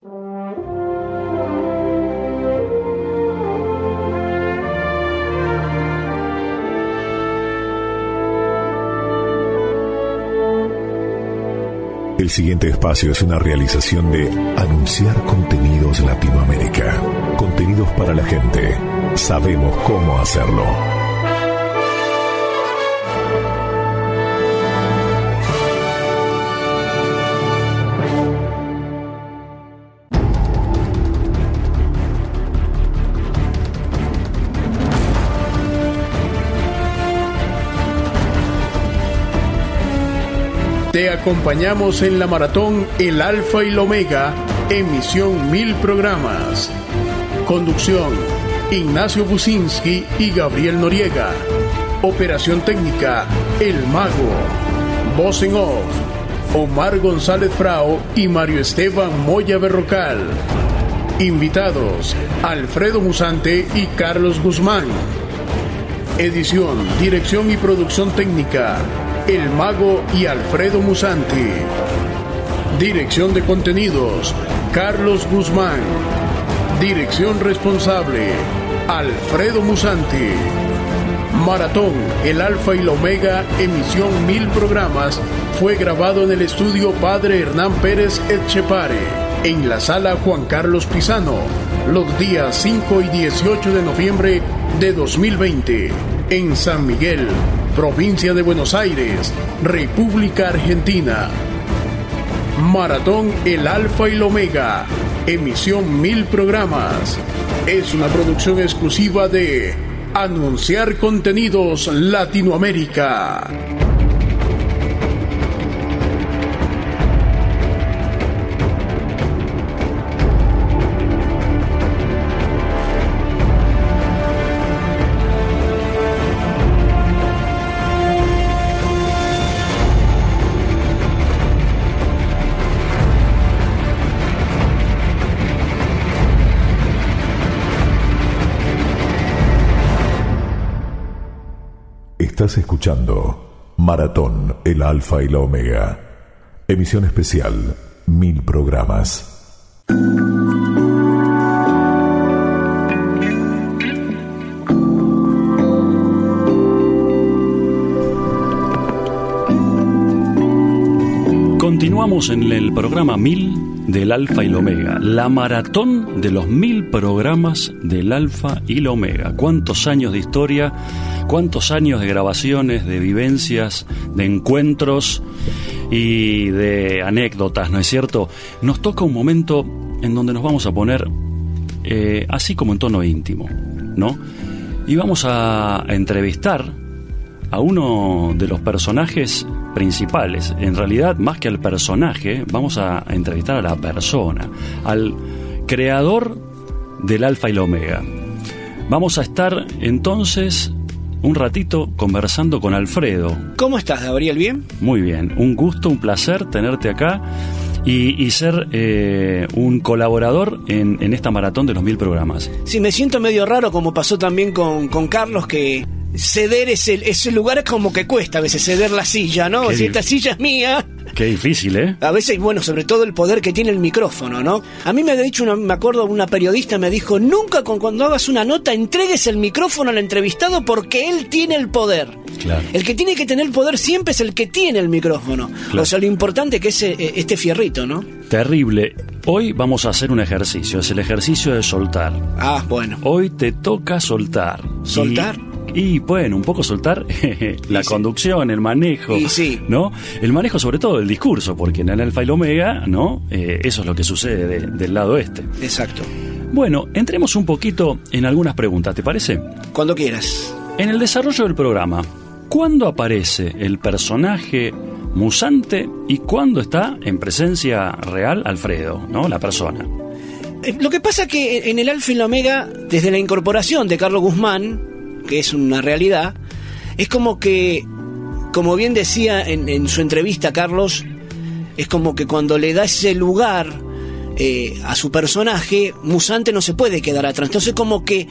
El siguiente espacio es una realización de Anunciar Contenidos Latinoamérica. Contenidos para la gente. Sabemos cómo hacerlo. Te acompañamos en la maratón El Alfa y el Omega, emisión mil programas. Conducción, Ignacio Businski y Gabriel Noriega. Operación técnica, El Mago. Voz en off, Omar González Frao y Mario Esteban Moya Berrocal. Invitados, Alfredo Musante y Carlos Guzmán. Edición, dirección y producción técnica, El Mago y Alfredo Musante. Dirección de contenidos, Carlos Guzmán. Dirección responsable, Alfredo Musante. Maratón, el Alfa y la Omega, emisión mil programas, fue grabado en el estudio Padre Hernán Pérez Etchepare, en la sala Juan Carlos Pisano, los días 5 y 18 de noviembre de 2020, en San Miguel, provincia de Buenos Aires, República Argentina. Maratón El Alfa y el Omega, emisión mil programas. Es una producción exclusiva de Anunciar Contenidos Latinoamérica. Estás escuchando Maratón, el Alfa y la Omega. Emisión especial, mil programas. Continuamos en el programa 1000 del Alfa y el Omega, la maratón de los mil programas del Alfa y la Omega. ¿Cuántos años de historia? ¿Cuántos años de grabaciones, de vivencias, de encuentros y de anécdotas, ¿no es cierto? Nos toca un momento en donde nos vamos a poner eh, así como en tono íntimo, ¿no? Y vamos a entrevistar a uno de los personajes principales. En realidad, más que al personaje, vamos a entrevistar a la persona, al creador del Alfa y la Omega. Vamos a estar entonces un ratito conversando con Alfredo. ¿Cómo estás, Gabriel? ¿Bien? Muy bien, un gusto, un placer tenerte acá y, y ser eh, un colaborador en, en, esta maratón de los mil programas. Sí, me siento medio raro como pasó también con, con Carlos que ceder ese, ese lugar es como que cuesta a veces ceder la silla, ¿no? Qué Si esta silla es mía. Qué difícil, ¿eh? A veces, bueno, sobre todo el poder que tiene el micrófono, ¿no? A mí me ha dicho, una, me acuerdo, una periodista me dijo, nunca con, cuando hagas una nota entregues el micrófono al entrevistado porque él tiene el poder. Claro. El que tiene que tener el poder siempre es el que tiene el micrófono. Claro. O sea, lo importante que es eh, este fierrito, ¿no? Terrible. Hoy vamos a hacer un ejercicio, es el ejercicio de soltar. Ah, bueno. Hoy te toca soltar. ¿Soltar? Y, bueno, un poco soltar la sí. conducción, el manejo, sí. ¿no? El manejo sobre todo del discurso, porque en el Alfa y el Omega, ¿no? Eh, eso es lo que sucede de- del lado este. Exacto. Bueno, entremos un poquito en algunas preguntas, ¿te parece? Cuando quieras. En el desarrollo del programa, ¿cuándo aparece el personaje musante y cuándo está en presencia real Alfredo, ¿no? La persona. Eh, Lo que pasa que en el Alfa y la Omega, desde la incorporación de Carlos Guzmán, que es una realidad, es como que, como bien decía en, en su entrevista Carlos, es como que cuando le da ese lugar eh, a su personaje, Musante no se puede quedar atrás. Entonces como que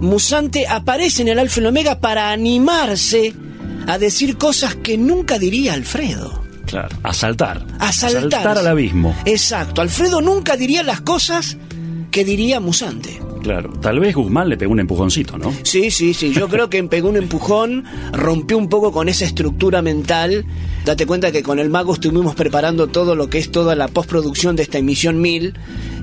Musante aparece en el Alfa y la Omega para animarse a decir cosas que nunca diría Alfredo. Claro, a saltar. A saltar. al abismo. Exacto. Alfredo nunca diría las cosas que diría Musante. Claro, tal vez Guzmán le pegó un empujoncito, ¿no? Sí, sí, sí, yo creo que pegó un empujón, rompió un poco con esa estructura mental. Date cuenta que con el mago estuvimos preparando todo lo que es toda la postproducción de esta emisión 1000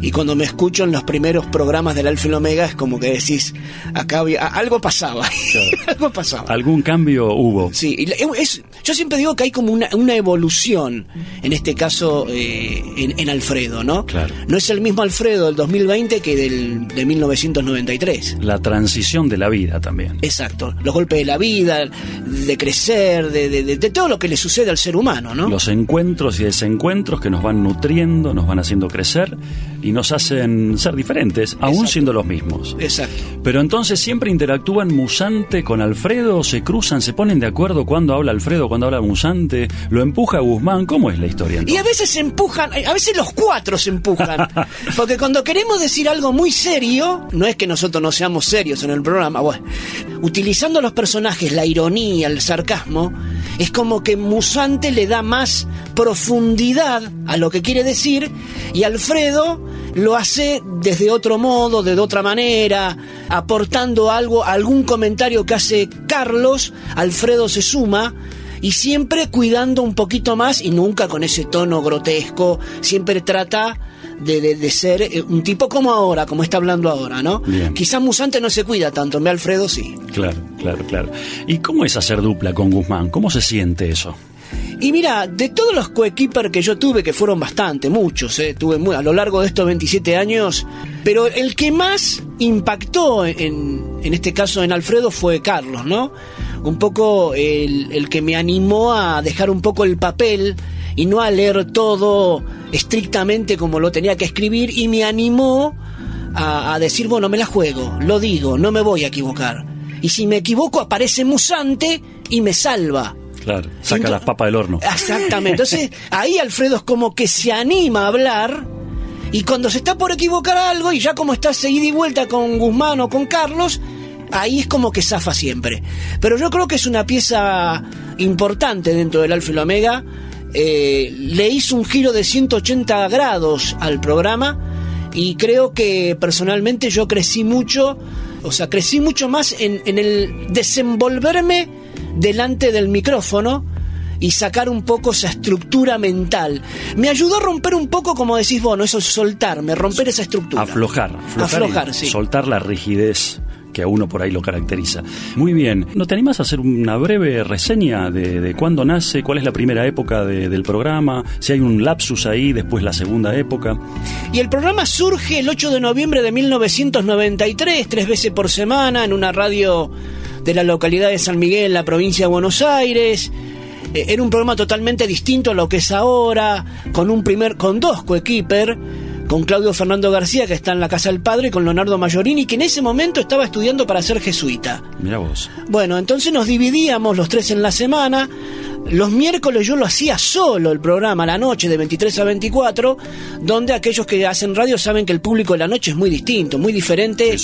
y cuando me escucho en los primeros programas del Alfa y Omega es como que decís, acá había, algo pasaba, algo pasaba. Algún cambio hubo. Sí, es, yo siempre digo que hay como una, una evolución, en este caso eh, en, Alfredo, ¿no? Claro. No es el mismo Alfredo del 2020 que del de 1993. La transición de la vida también. Exacto, los golpes de la vida, de crecer, de, de, de todo lo que le sucede al ser humano, ¿no? Los encuentros y desencuentros que nos van nutriendo, nos van haciendo crecer y nos hacen ser diferentes, aún siendo los mismos. Exacto. Pero entonces siempre interactúan Musante con Alfredo, se cruzan, se ponen de acuerdo cuando habla Alfredo, cuando habla Musante, lo empuja Guzmán, ¿cómo es la historia? Y a veces se empujan, a veces los cuatro se empujan, porque cuando queremos decir algo muy serio, no es que nosotros no seamos serios en el programa, bueno, utilizando los personajes, la ironía, el sarcasmo, es como que Musante le da más profundidad a lo que quiere decir y Alfredo lo hace desde otro modo, de otra manera, aportando algo, algún comentario que hace Carlos, Alfredo se suma y siempre cuidando un poquito más y nunca con ese tono grotesco, siempre trata de, ser eh, un tipo como ahora, como está hablando ahora, ¿no? Quizás Musante no se cuida tanto, me Alfredo sí. Claro, claro, claro. ¿Y cómo es hacer dupla con Guzmán? ¿Cómo se siente eso? Y mira, de todos los coequiper que yo tuve, que fueron bastante, muchos, eh, tuve muy, a lo largo de estos 27 años, pero el que más impactó en, en este caso en Alfredo fue Carlos, ¿no? Un poco el, el que me animó a dejar un poco el papel y no a leer todo estrictamente como lo tenía que escribir y me animó a, a decir, bueno, me la juego, lo digo, no me voy a equivocar. Y si me equivoco aparece Musante y me salva. Claro, saca las papas del horno. Exactamente. Entonces, ahí Alfredo es como que se anima a hablar y cuando se está por equivocar algo y ya como está seguida y vuelta con Guzmán o con Carlos, ahí es como que zafa siempre. Pero yo creo que es una pieza importante dentro del Alfa y Omega. Eh, le hizo un giro de 180 grados al programa y creo que personalmente yo crecí mucho, o sea, crecí mucho más en, en el desenvolverme delante del micrófono y sacar un poco esa estructura mental. Me ayudó a romper un poco, como decís vos, eso es soltarme, romper esa estructura. Aflojar, aflojar, sí. Soltar la rigidez que a uno por ahí lo caracteriza. Muy bien, ¿no te animas a hacer una breve reseña de, cuándo nace, cuál es la primera época del programa, si hay un lapsus ahí, después la segunda época? Y el programa surge el 8 de noviembre de 1993, tres veces por semana, en una radio de la localidad de San Miguel, en la provincia de Buenos Aires. Eh, era un programa totalmente distinto a lo que es ahora, con un primer, con dos coequiper, con Claudio Fernando García, que está en la casa del padre, y con Leonardo Mayorini, que en ese momento estaba estudiando para ser jesuita. Mira vos. Bueno, entonces nos dividíamos los tres en la semana. Los miércoles yo lo hacía solo el programa, la noche, de 23 a 24, donde aquellos que hacen radio saben que el público de la noche es muy distinto, muy diferente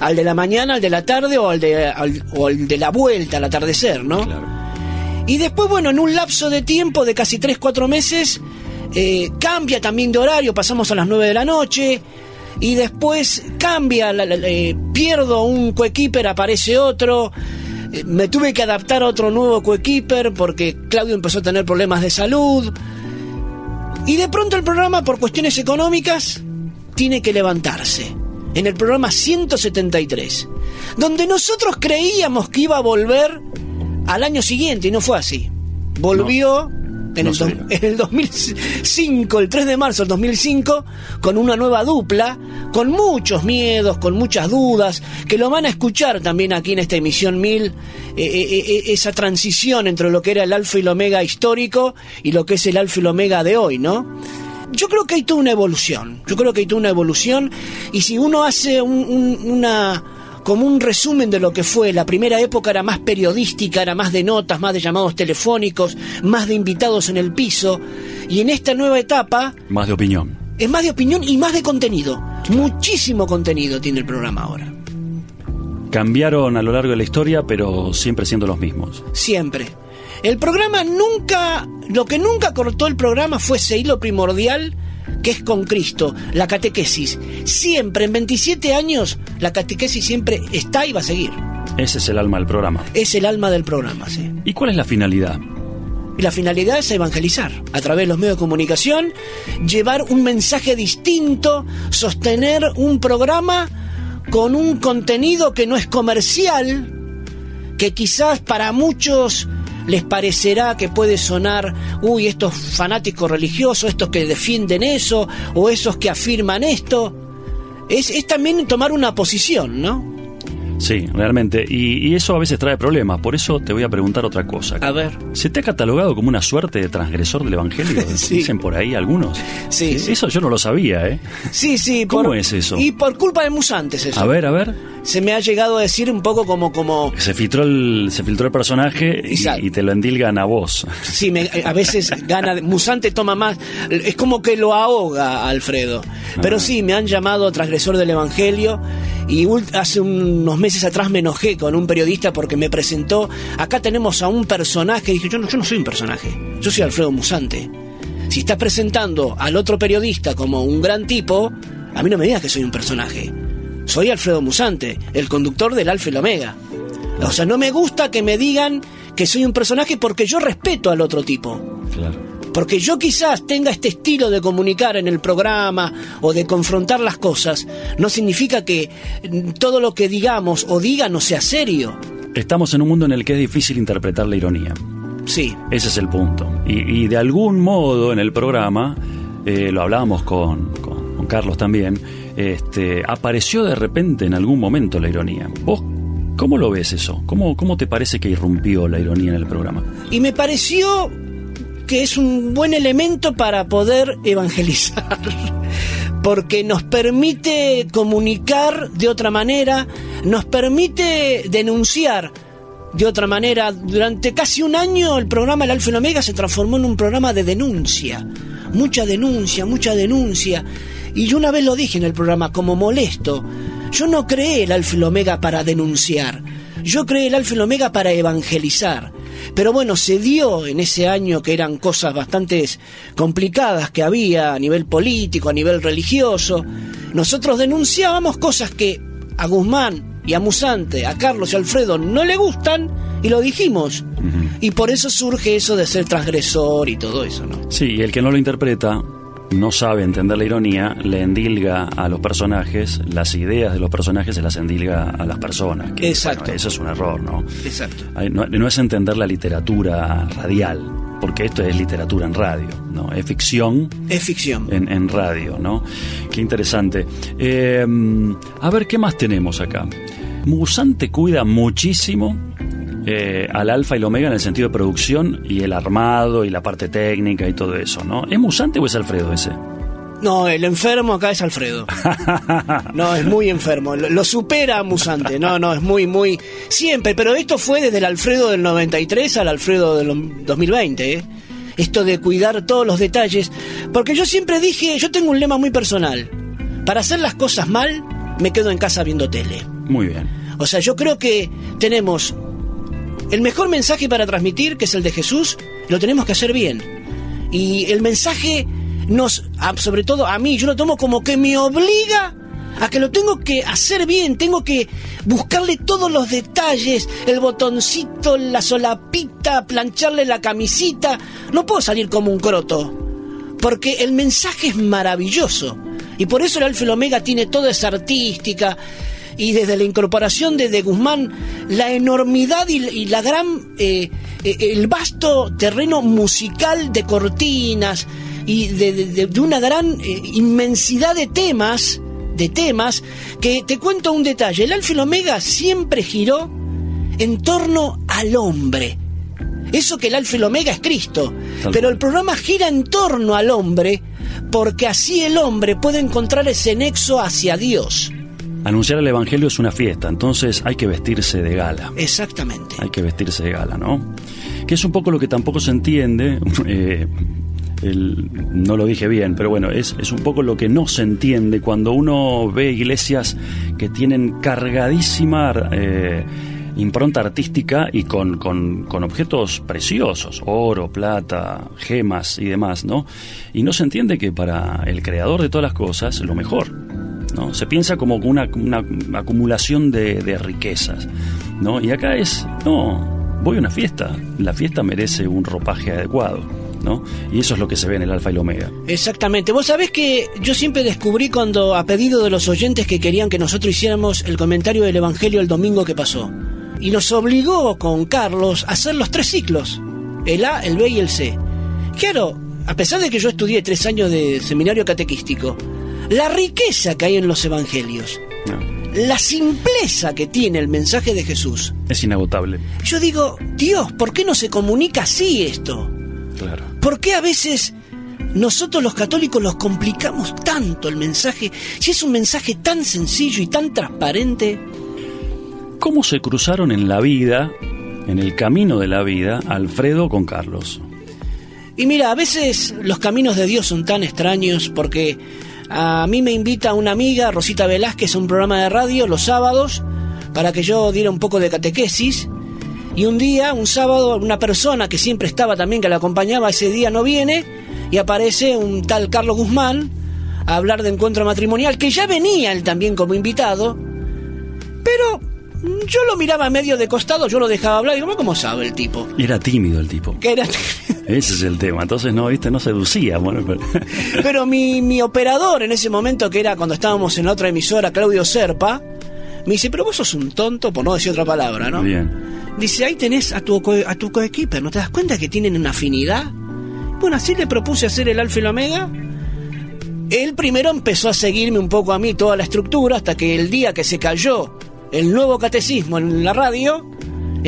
al de la mañana, al de la tarde o al de, o al de la vuelta, al atardecer, ¿no? Claro. Y después, bueno, en un lapso de tiempo de casi 3-4 meses, eh, cambia también de horario, pasamos a las 9 de la noche. Y después cambia, eh, pierdo un coequiper, aparece otro me tuve que adaptar a otro nuevo coequiper porque Claudio empezó a tener problemas de salud. Y de pronto el programa, por cuestiones económicas, tiene que levantarse. En el programa 173, donde nosotros creíamos que iba a volver al año siguiente y no fue así. Volvió en, el 2005, el 3 de marzo del 2005, con una nueva dupla, con muchos miedos, con muchas dudas, que lo van a escuchar también aquí en esta emisión 1000, eh, eh, eh, esa transición entre lo que era el alfa y el omega histórico y lo que es el alfa y el omega de hoy, ¿no? Yo creo que hay toda una evolución, yo creo que hay toda una evolución y si uno hace una como un resumen de lo que fue. La primera época era más periodística, era más de notas, más de llamados telefónicos, más de invitados en el piso. Y en esta nueva etapa... Más de opinión. Es más de opinión y más de contenido. Muchísimo contenido tiene el programa ahora. Cambiaron a lo largo de la historia, pero siempre siendo los mismos. Siempre. El programa nunca, lo que nunca cortó el programa fue seguir lo primordial que es con Cristo, la catequesis. Siempre, en 27 años, la catequesis siempre está y va a seguir. Ese es el alma del programa. Es el alma del programa, sí. ¿Y cuál es la finalidad? Y la finalidad es evangelizar a través de los medios de comunicación, llevar un mensaje distinto, sostener un programa con un contenido que no es comercial, que quizás para muchos les parecerá que puede sonar, uy, estos fanáticos religiosos, estos que defienden eso, o esos que afirman esto. Es, es también tomar una posición, ¿no? Sí, realmente. Y, y, eso a veces trae problemas. Por eso te voy a preguntar otra cosa. A ver. ¿Se te ha catalogado como una suerte de transgresor del Evangelio? Sí. Dicen por ahí algunos. Sí, sí. Eso yo no lo sabía, ¿eh? Sí, sí. ¿Cómo por- es eso? Y por culpa de Musantes eso. A ver, a ver. Se me ha llegado a decir un poco como... como Se filtró el, se filtró el personaje y, y te lo endilgan a vos. Sí, me- a veces gana. Musante toma más. Es como que lo ahoga Alfredo. Pero Ah. sí, me han llamado transgresor del Evangelio. Y hace unos meses atrás me enojé con un periodista porque me presentó. Acá tenemos a un personaje. Dije, yo no, yo no soy un personaje. Yo soy Alfredo Musante. Si estás presentando al otro periodista como un gran tipo, a mí no me digas que soy un personaje. Soy Alfredo Musante, el conductor del Alfa y el Omega. O sea, no me gusta que me digan que soy un personaje porque yo respeto al otro tipo. Claro. Porque yo quizás tenga este estilo de comunicar en el programa o de confrontar las cosas, no significa que mm, todo lo que digamos o diga no sea serio. Estamos en un mundo en el que es difícil interpretar la ironía. Sí, Ese es el punto. Y, y de algún modo en el programa, eh, lo hablábamos con, con- con Carlos también, este, apareció de repente en algún momento la ironía. ¿Vos cómo lo ves eso? ¿Cómo, ¿Cómo te parece que irrumpió la ironía en el programa? y me pareció que es un buen elemento para poder evangelizar, porque nos permite comunicar de otra manera, nos permite denunciar de otra manera. Durante casi un año el programa El Alfa y el Omega se transformó en un programa de denuncia, mucha denuncia, mucha denuncia. Y yo una vez lo dije en el programa como molesto, yo no creé el Alfa y el Omega para denunciar, yo creé el Alfa y el Omega para evangelizar. Pero bueno, se dio en ese año que eran cosas bastante complicadas que había a nivel político, a nivel religioso. Nosotros denunciábamos cosas que a Guzmán y a Musante, a Carlos y Alfredo no le gustan y lo dijimos. Y por eso surge eso de ser transgresor y todo eso, ¿no? Sí, y el que no lo interpreta, no sabe entender la ironía, le endilga a los personajes, las ideas de los personajes se las endilga a las personas. que, Exacto. bueno, eso es un error, ¿no? Exacto. No es entender la literatura radial, porque esto es literatura en radio, ¿no? Es ficción Es ficción. en, en radio, ¿no? Qué interesante. Eh, a ver, ¿qué más tenemos acá? Musante cuida muchísimo eh, al alfa y el omega en el sentido de producción y el armado y la parte técnica y todo eso, ¿no? ¿Es Musante o es Alfredo ese? No, el enfermo acá es Alfredo. No, es muy enfermo. Lo, lo supera a Musante. No, no, es muy, muy. Siempre, pero esto fue desde el Alfredo del 93 al Alfredo del 2020, ¿eh? Esto de cuidar todos los detalles. Porque yo siempre dije, yo tengo un lema muy personal. Para hacer las cosas mal, me quedo en casa viendo tele. Muy bien. O sea, yo creo que tenemos el mejor mensaje para transmitir, que es el de Jesús, lo tenemos que hacer bien. Y el mensaje nos, sobre todo a mí, yo lo tomo como que me obliga a que lo tengo que hacer bien, tengo que buscarle todos los detalles, el botoncito, la solapita, plancharle la camisita. No puedo salir como un croto, porque el mensaje es maravilloso. Y por eso el Alfa y el Omega tiene toda esa artística. Y desde la incorporación de, de Guzmán, la enormidad y, y la gran. eh, eh, el vasto terreno musical de cortinas y de, de- de- de una gran eh, inmensidad de temas. De temas que te cuento un detalle. El Alfa y el Omega siempre giró en torno al hombre. Eso que el Alfa y el Omega es Cristo. Tal Pero cual. el programa gira en torno al hombre porque así el hombre puede encontrar ese nexo hacia Dios. Anunciar el Evangelio es una fiesta, entonces hay que vestirse de gala. Exactamente. Hay que vestirse de gala, ¿no? Que es un poco lo que tampoco se entiende. eh, el- no lo dije bien, pero bueno, es, es un poco lo que no se entiende cuando uno ve iglesias que tienen cargadísima eh, impronta artística y con, con, con, objetos preciosos, oro, plata, gemas y demás, ¿no? Y no se entiende que para el creador de todas las cosas, lo mejor, ¿no? Se piensa como una, una acumulación de, riquezas, ¿no? Y acá es, no, voy a una fiesta, la fiesta merece un ropaje adecuado. ¿no? Y eso es lo que se ve en el alfa y el omega. Exactamente. Vos sabés que yo siempre descubrí cuando, a pedido de los oyentes que querían que nosotros hiciéramos el comentario del Evangelio el domingo que pasó, y nos obligó con Carlos a hacer los tres ciclos, el A, el B y el C. Claro, a pesar de que yo estudié tres años de seminario catequístico, la riqueza que hay en los Evangelios, la simpleza que tiene el mensaje de Jesús. Es inagotable. Yo digo, Dios, ¿por qué no se comunica así esto? Claro. ¿Por qué a veces nosotros los católicos los complicamos tanto el mensaje si es un mensaje tan sencillo y tan transparente? ¿Cómo se cruzaron en la vida, en el camino de la vida, Alfredo con Carlos? Y mira, a veces los caminos de Dios son tan extraños porque a mí me invita una amiga, Rosita Velázquez, a un programa de radio los sábados para que yo diera un poco de catequesis. Y un día, un sábado, una persona que siempre estaba también, que la acompañaba, ese día no viene y aparece un tal Carlos Guzmán a hablar de encuentro matrimonial, que ya venía él también como invitado, pero yo lo miraba medio de costado, yo lo dejaba hablar y digo, ¿cómo sabe el tipo? Era tímido el tipo. Que era Ese es el tema. Entonces, no, viste, no seducía. Bueno, pero... pero mi, mi operador en ese momento, que era cuando estábamos en la otra emisora, Claudio Serpa, me dice, pero vos sos un tonto, por no decir otra palabra, ¿no? Bien. Dice, ahí tenés a tu, a tu coequiper, ¿no te das cuenta que tienen una afinidad? Bueno, así le propuse hacer el alfa y el omega. Él primero empezó a seguirme un poco a mí toda la estructura hasta que el día que se cayó el nuevo catecismo en la radio,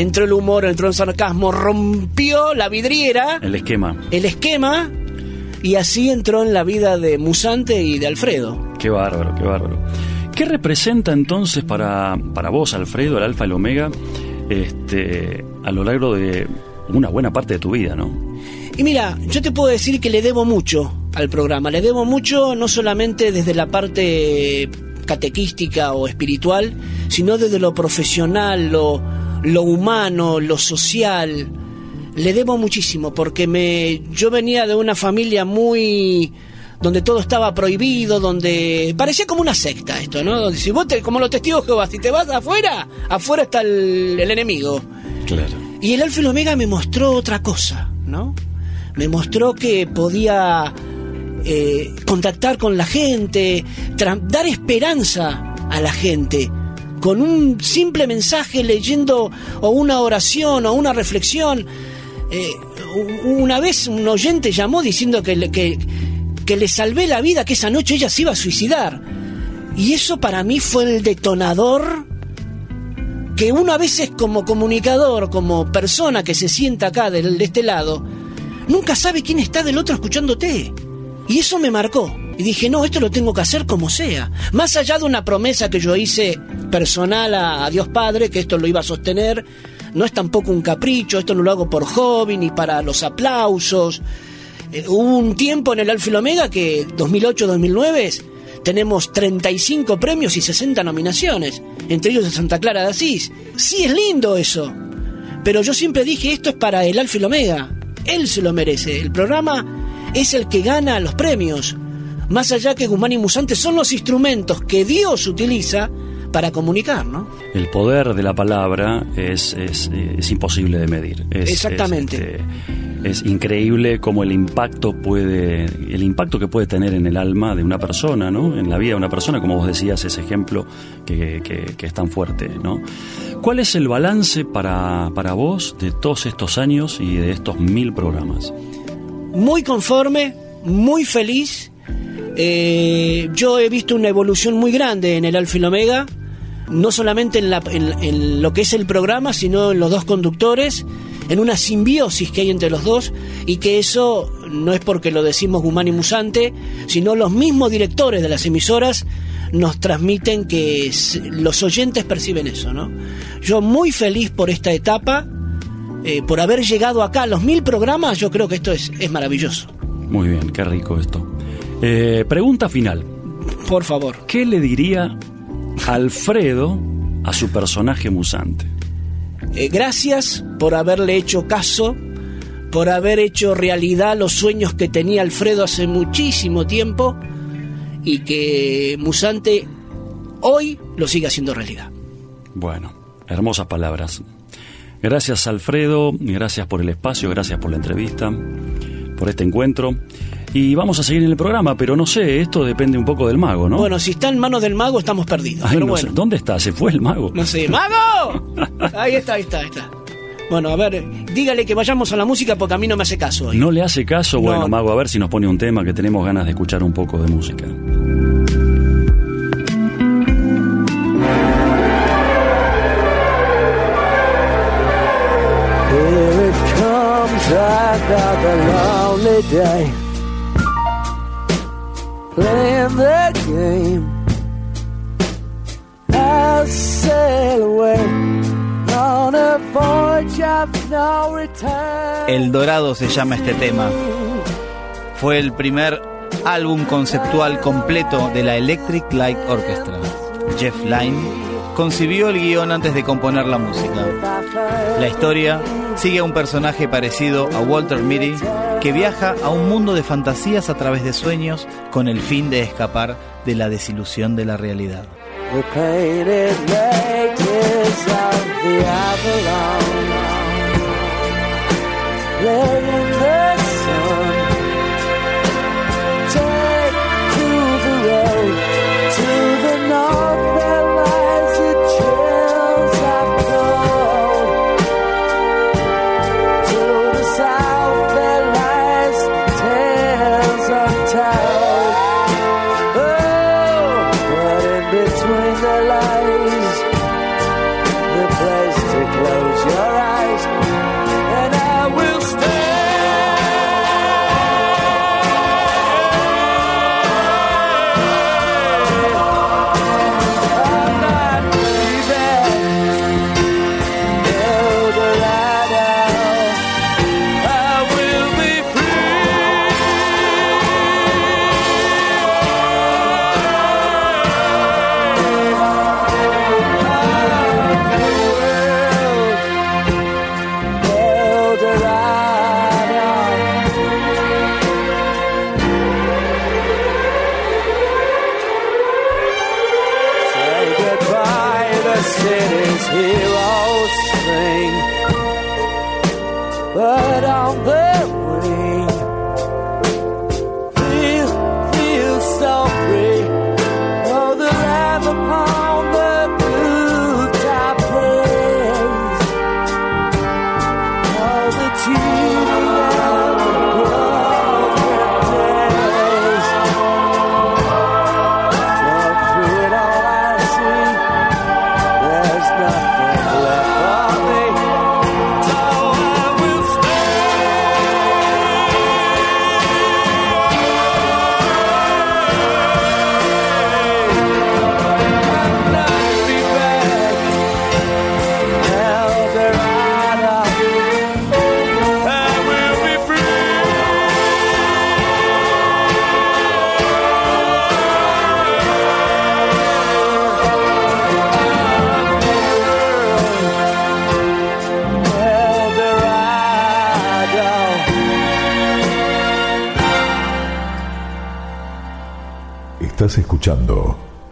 entró el humor, entró el sarcasmo, rompió la vidriera, El esquema. el esquema, y así entró en la vida de Musante y de Alfredo. Qué bárbaro, qué bárbaro. ¿Qué representa entonces para, para vos, Alfredo, el alfa y el omega, este, a lo largo de una buena parte de tu vida, no? Y mira, yo te puedo decir que le debo mucho al programa. Le debo mucho no solamente desde la parte catequística o espiritual, sino desde lo profesional, lo, lo humano, lo social. Le debo muchísimo porque me, yo venía de una familia muy donde todo estaba prohibido, donde parecía como una secta esto, ¿no? Donde si vos te, como los testigos de Jehová, si te vas afuera, afuera está el, el enemigo. Claro. Y el Alfa y el Omega me mostró otra cosa, ¿no? Me mostró que podía eh, contactar con la gente, dar esperanza a la gente. Con un simple mensaje leyendo o una oración o una reflexión. Eh, una vez un oyente llamó diciendo que le, que, le salvé la vida, que esa noche ella se iba a suicidar. Y eso para mí fue el detonador que uno a veces como comunicador, como persona que se sienta acá del- de, este lado, nunca sabe quién está del otro escuchándote. Y eso me marcó. Y dije, no, esto lo tengo que hacer como sea. Más allá de una promesa que yo hice personal a, Dios Padre, que esto lo iba a sostener, no es tampoco un capricho, esto no lo hago por hobby ni para los aplausos. Eh, hubo un tiempo en el Alfa y Omega que 2008-2009 tenemos 35 premios y 60 nominaciones, entre ellos de Santa Clara de Asís. Sí, es lindo eso. Pero yo siempre dije, esto es para el Alfa y Omega. Él se lo merece. El programa es el que gana los premios. Más allá que Guzmán y Musante son los instrumentos que Dios utiliza para comunicar, ¿no? El poder de la palabra es, es, es imposible de medir. Es, Exactamente. Es, este, es increíble cómo el impacto puede, el impacto que puede tener en el alma de una persona, ¿no? En la vida de una persona, como vos decías, ese ejemplo que, que- que es tan fuerte, ¿no? ¿Cuál es el balance para, para vos de todos estos años y de estos mil programas? muy conforme, muy feliz. Eh, yo he visto una evolución muy grande en el Alfa y Omega, no solamente en, lo que es el programa, sino en los dos conductores, en una simbiosis que hay entre los dos, y que eso no es porque lo decimos Guzmán y Musante, sino los mismos directores de las emisoras nos transmiten que los oyentes perciben eso, ¿no? Yo muy feliz por esta etapa, eh, por haber llegado acá a los mil programas, yo creo que esto es, es maravilloso. Muy bien, qué rico esto. Eh, pregunta final. Por favor. ¿Qué le diría Alfredo a su personaje musante? eh, gracias por haberle hecho caso, por haber hecho realidad los sueños que tenía Alfredo hace muchísimo tiempo y que Musante hoy lo sigue haciendo realidad. Bueno, hermosas palabras. Gracias Alfredo, gracias por el espacio, gracias por la entrevista, por este encuentro. Y vamos a seguir en el programa, pero no sé, esto depende un poco del mago, ¿no? Bueno, si está en manos del mago estamos perdidos. Ay, pero no bueno. sé, ¿Dónde está? ¿Se fue el mago? No sé, ¡Mago! Ahí está, ahí está, ahí está. Bueno, a ver, dígale que vayamos a la música porque a mí no me hace caso hoy. ¿No le hace caso? Bueno, No. mago, a ver si nos pone un tema que tenemos ganas de escuchar un poco de música. Here it comes another lonely day. El Dorado se llama este tema. Fue el primer álbum conceptual completo de la Electric Light Orchestra. Jeff Lynne concibió el guion antes de componer la música. La historia sigue a un personaje parecido a Walter Mitty que viaja a un mundo de fantasías a través de sueños con el fin de escapar de la desilusión de la realidad.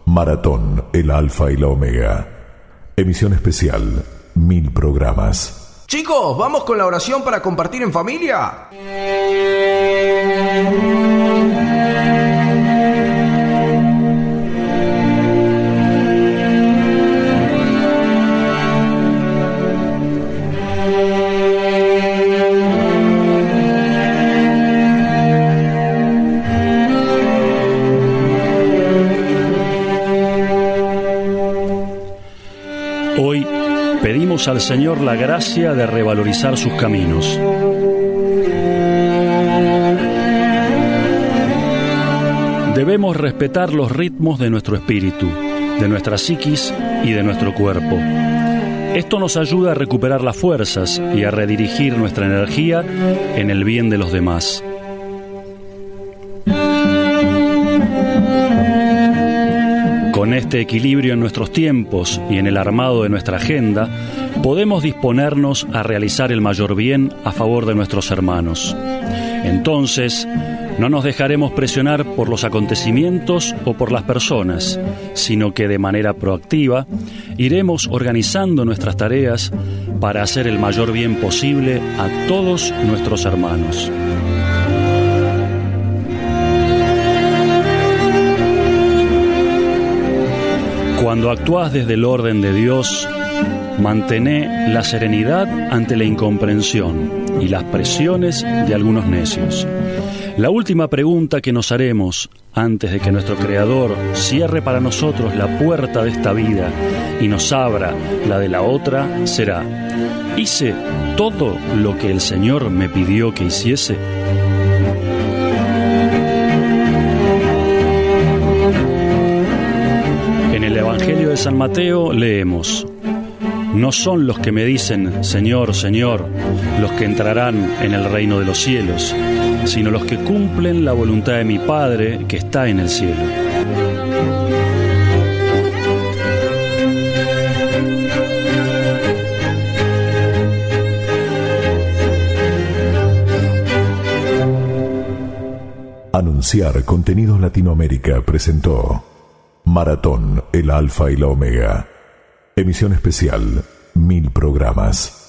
Maratón, el Alfa y la Omega. Emisión especial, mil programas. Chicos, ¿vamos con la oración para compartir en familia? Al Señor la gracia de revalorizar sus caminos. Debemos respetar los ritmos de nuestro espíritu, de nuestra psiquis y de nuestro cuerpo. Esto nos ayuda a recuperar las fuerzas y a redirigir nuestra energía en el bien de los demás. Con este equilibrio en nuestros tiempos y en el armado de nuestra agenda, podemos disponernos a realizar el mayor bien a favor de nuestros hermanos. Entonces, no nos dejaremos presionar por los acontecimientos o por las personas, sino que de manera proactiva iremos organizando nuestras tareas para hacer el mayor bien posible a todos nuestros hermanos. Cuando actúas desde el orden de Dios, mantené la serenidad ante la incomprensión y las presiones de algunos necios. La última pregunta que nos haremos antes de que nuestro Creador cierre para nosotros la puerta de esta vida y nos abra la de la otra será, ¿hice todo lo que el Señor me pidió que hiciese? En el Evangelio de San Mateo leemos, no son los que me dicen, Señor, Señor, los que entrarán en el reino de los cielos, sino los que cumplen la voluntad de mi Padre que está en el cielo. Anunciar Contenidos Latinoamérica presentó Maratón, el Alfa y la Omega. Emisión especial, mil programas.